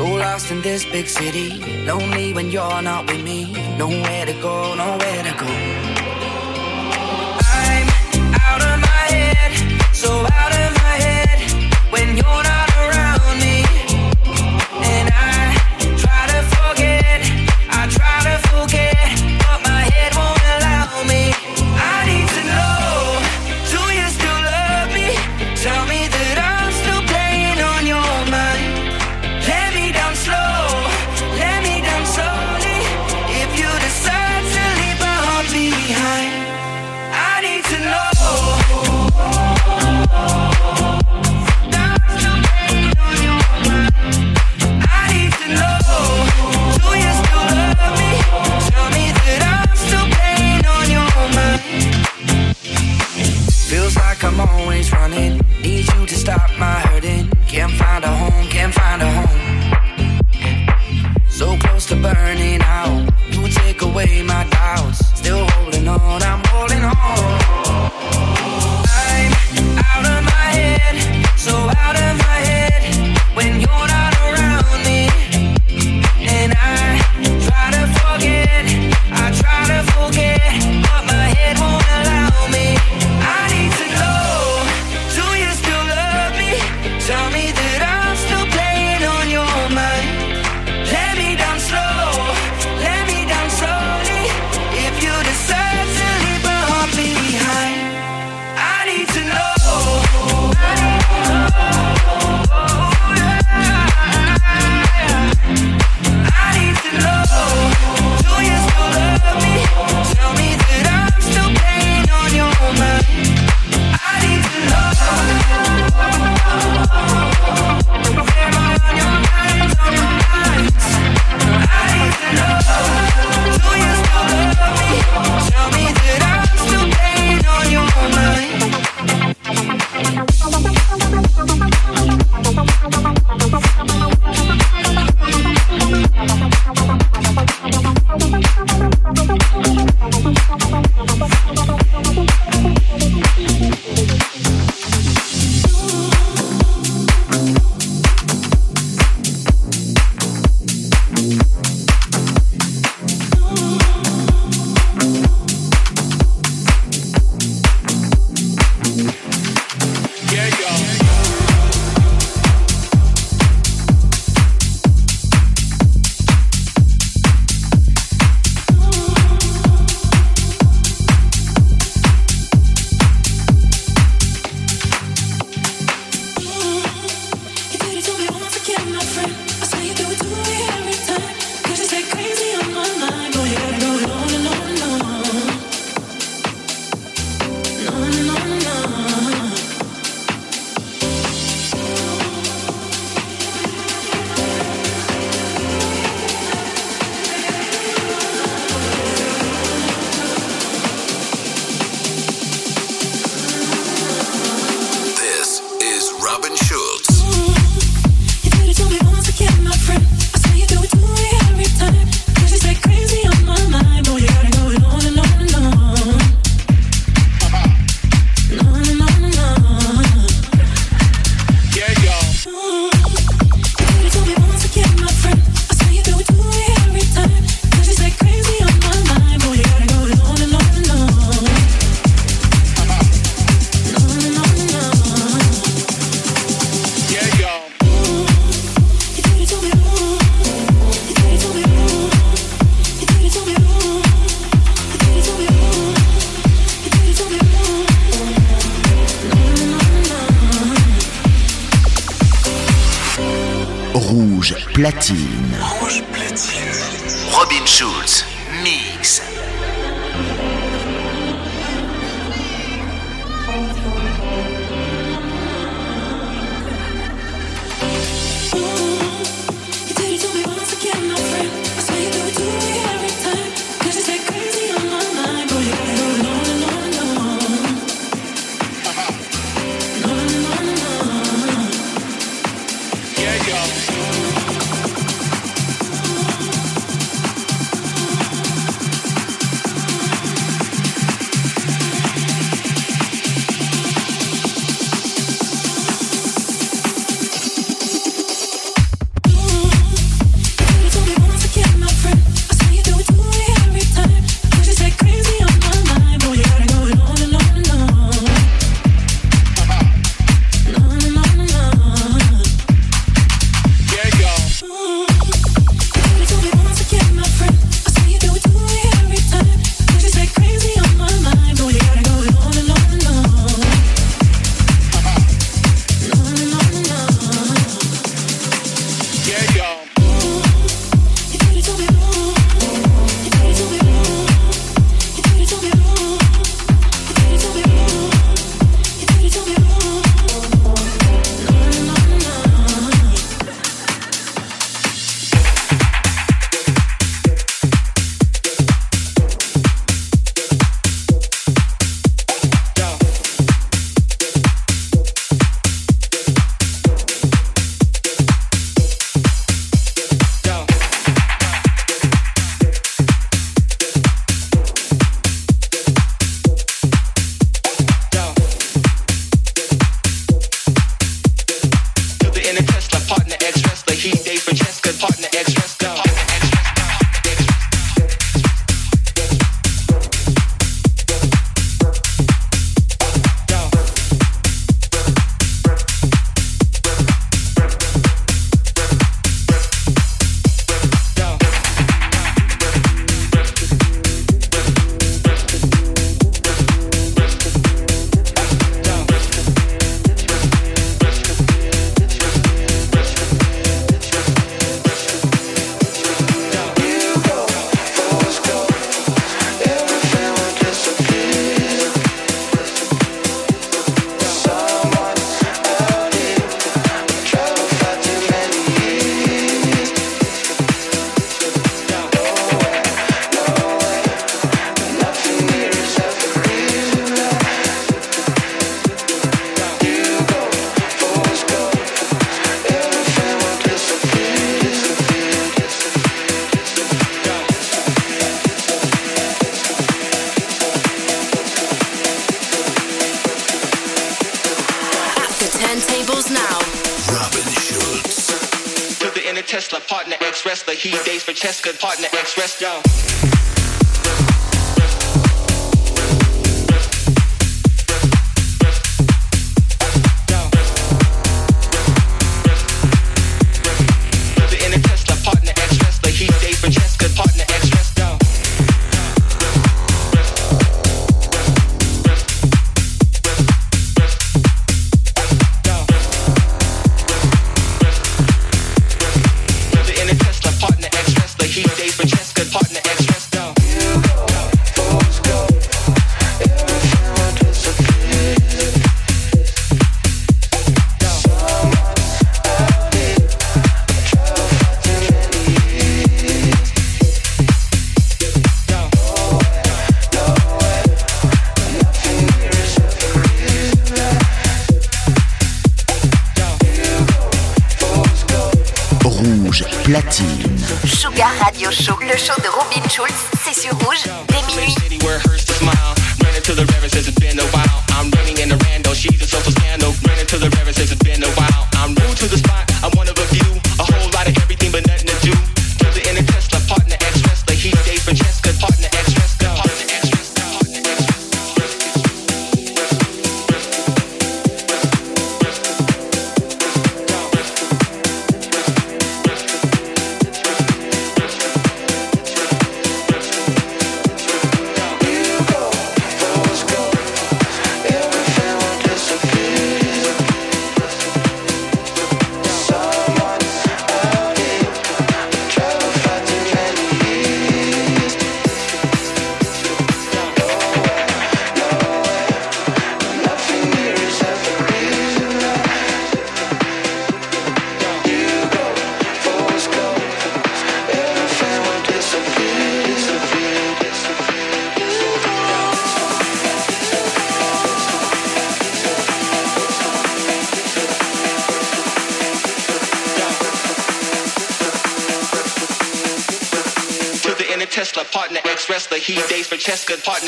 So lost in this big city, lonely when you're not with me. Nowhere to go, nowhere to go. I'm out of my head, so out of my head when you're not. platine. Sugar Radio Show, le show de Robin Schulz, c'est sur rouge dès minuit. I'm running in the rando, she's a social scandal. Running to the river, says dates good. partner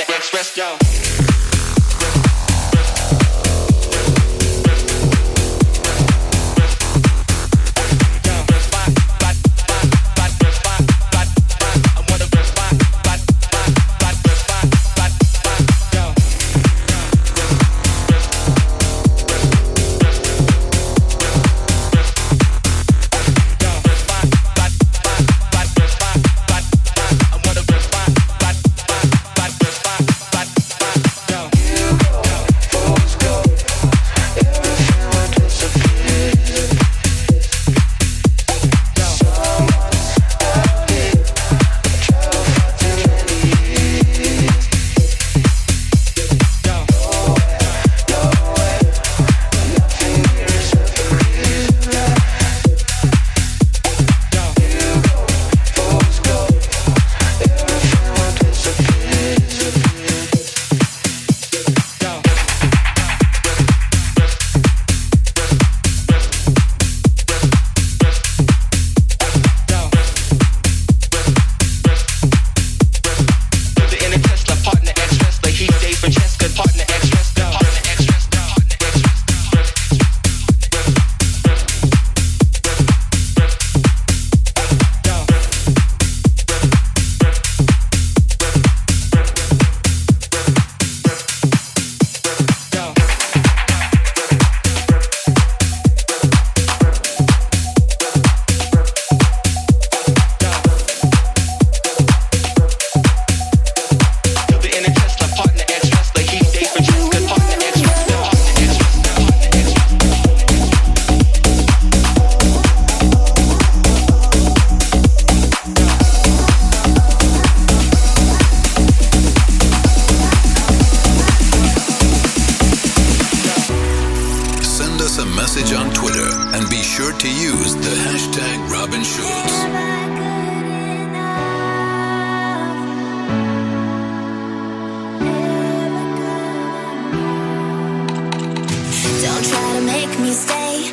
c'est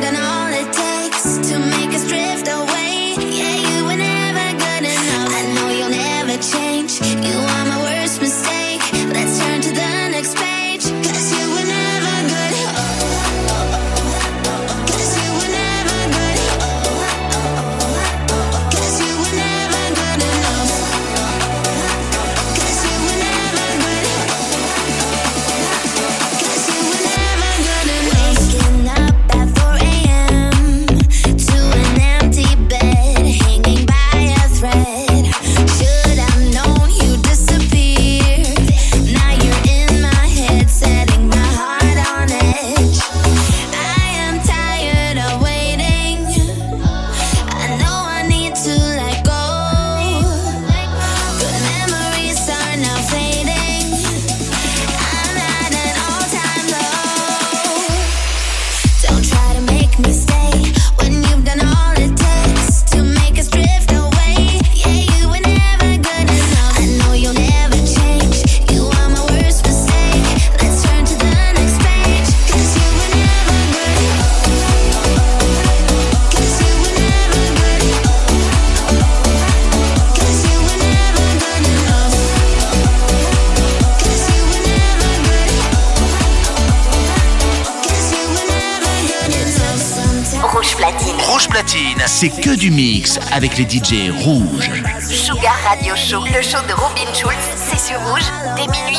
que du mix avec les DJ rouges. Sugar Radio Show, le show de Robin Schulz, c'est sur rouge dès minuit.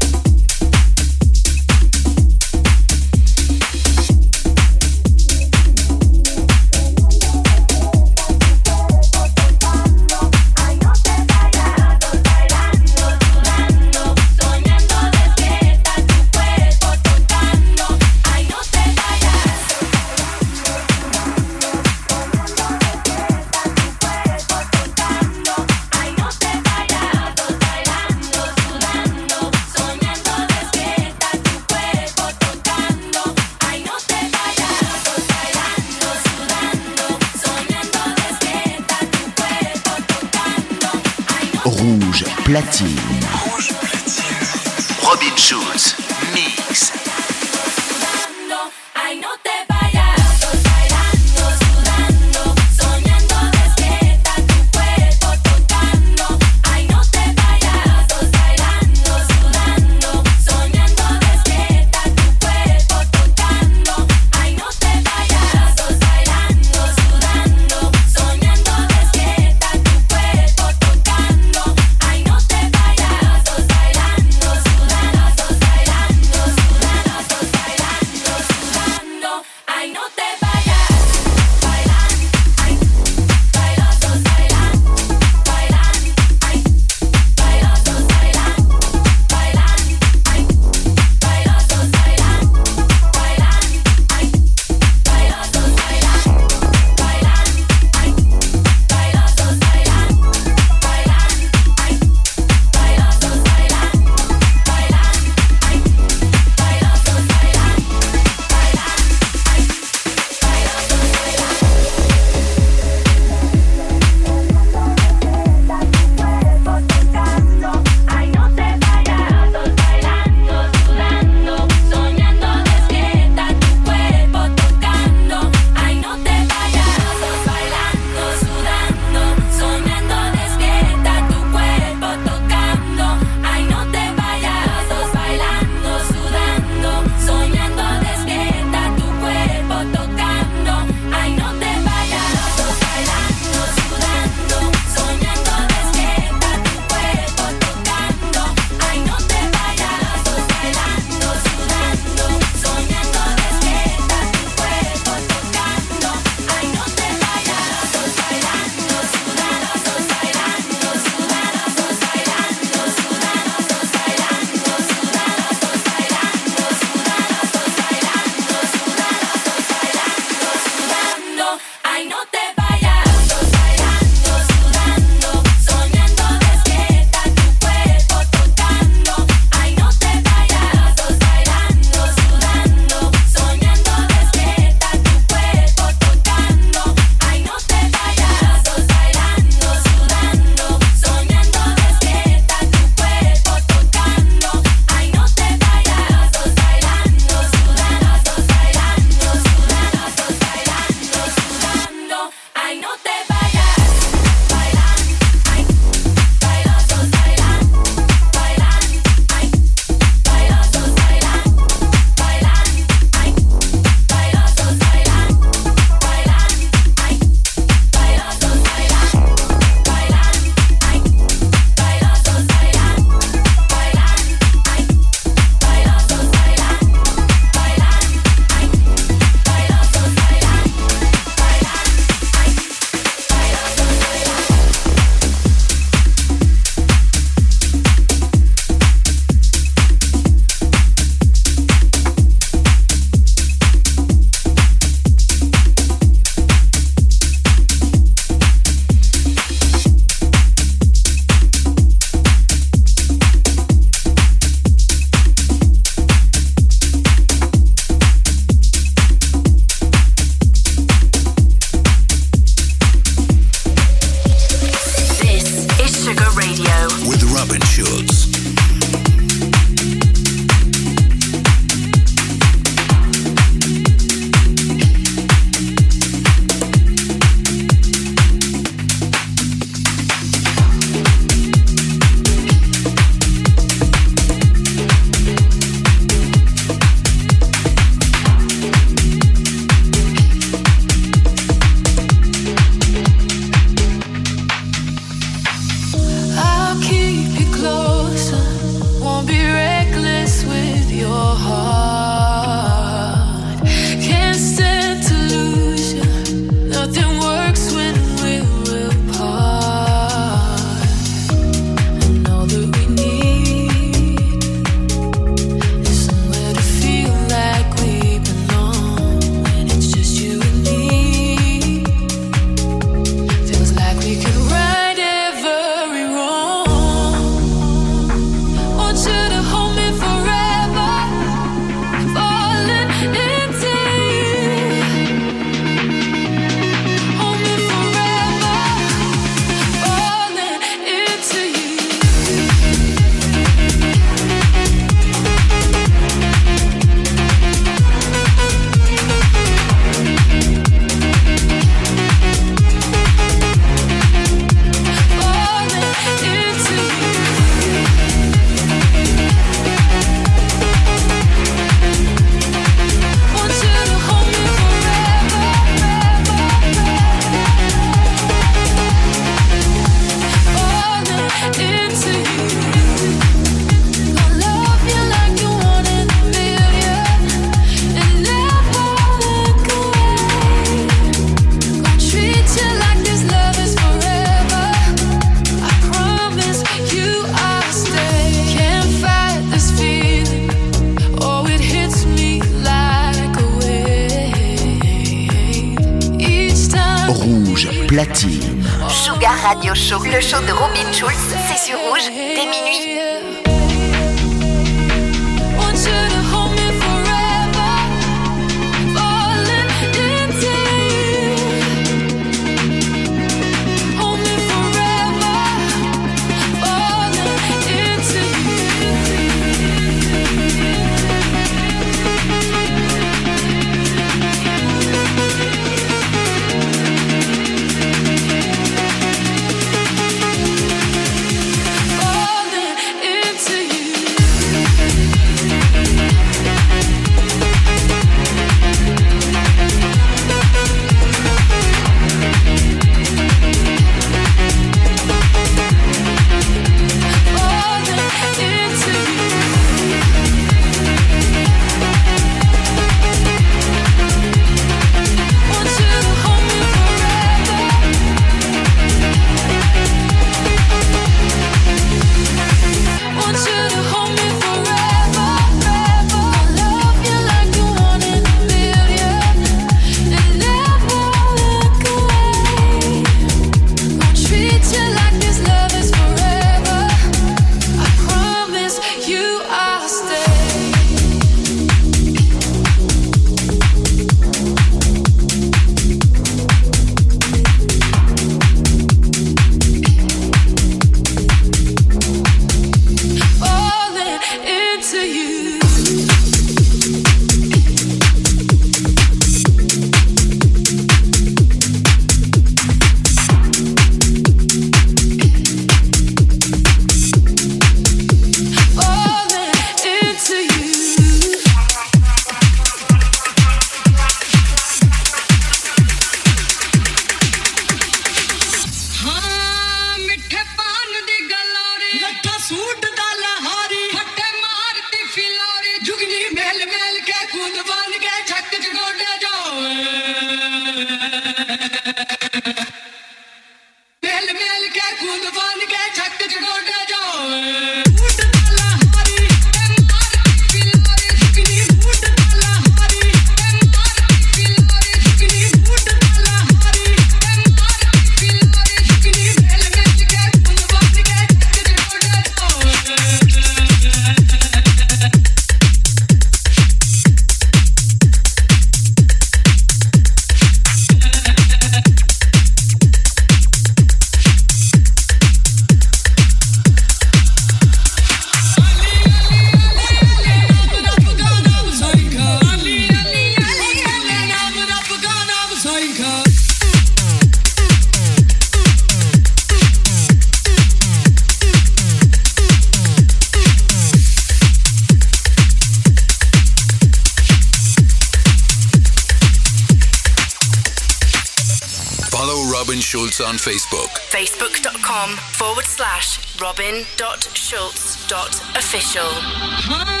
schulz.official.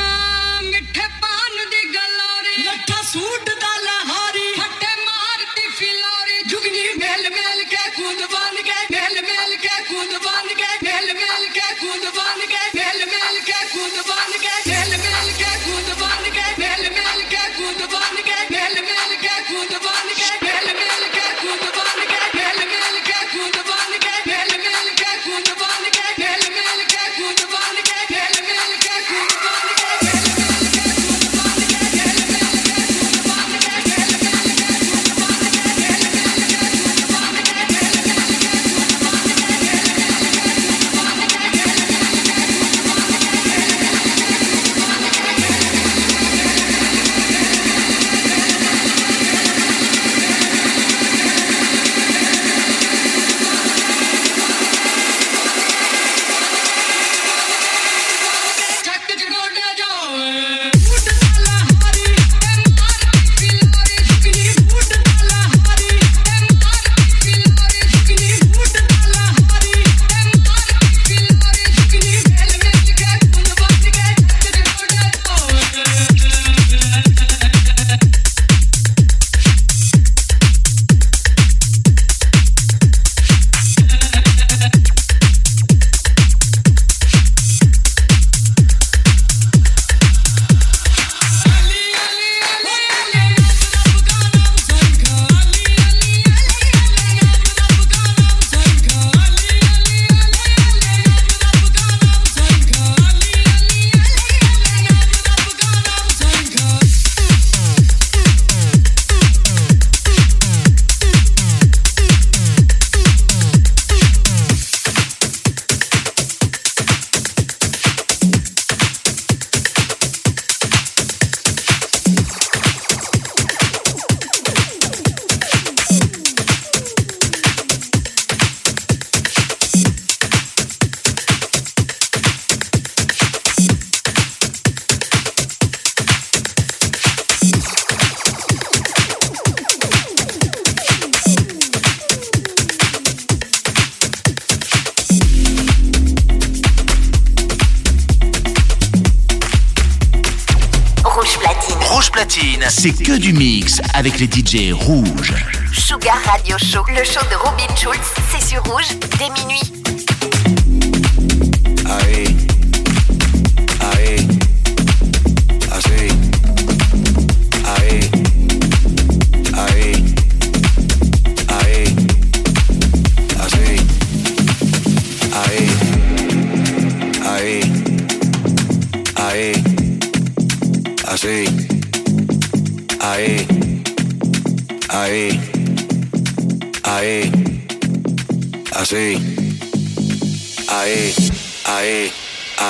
du mix avec les DJ rouges. Sugar Radio Show, le show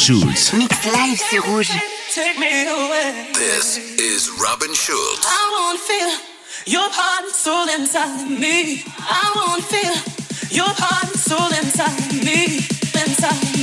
Schulz. Mix live, c'est rouge. Take me away. This is Robin Schulz. I won't feel your heart and soul inside me. I won't feel your heart and soul inside me. Inside me.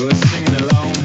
Since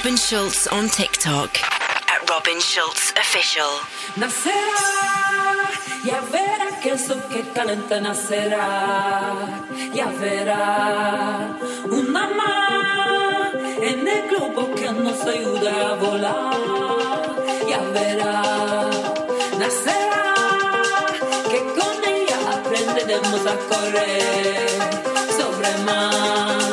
Robin Schulz on TikTok. At Robin Schulz Official. Nacerá, ya verá que eso que calienta nacerá, ya verá una en el globo que nos ayuda a volar, ya verá, nacerá, que con ella aprenderemos a correr sobre mar,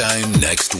Time next.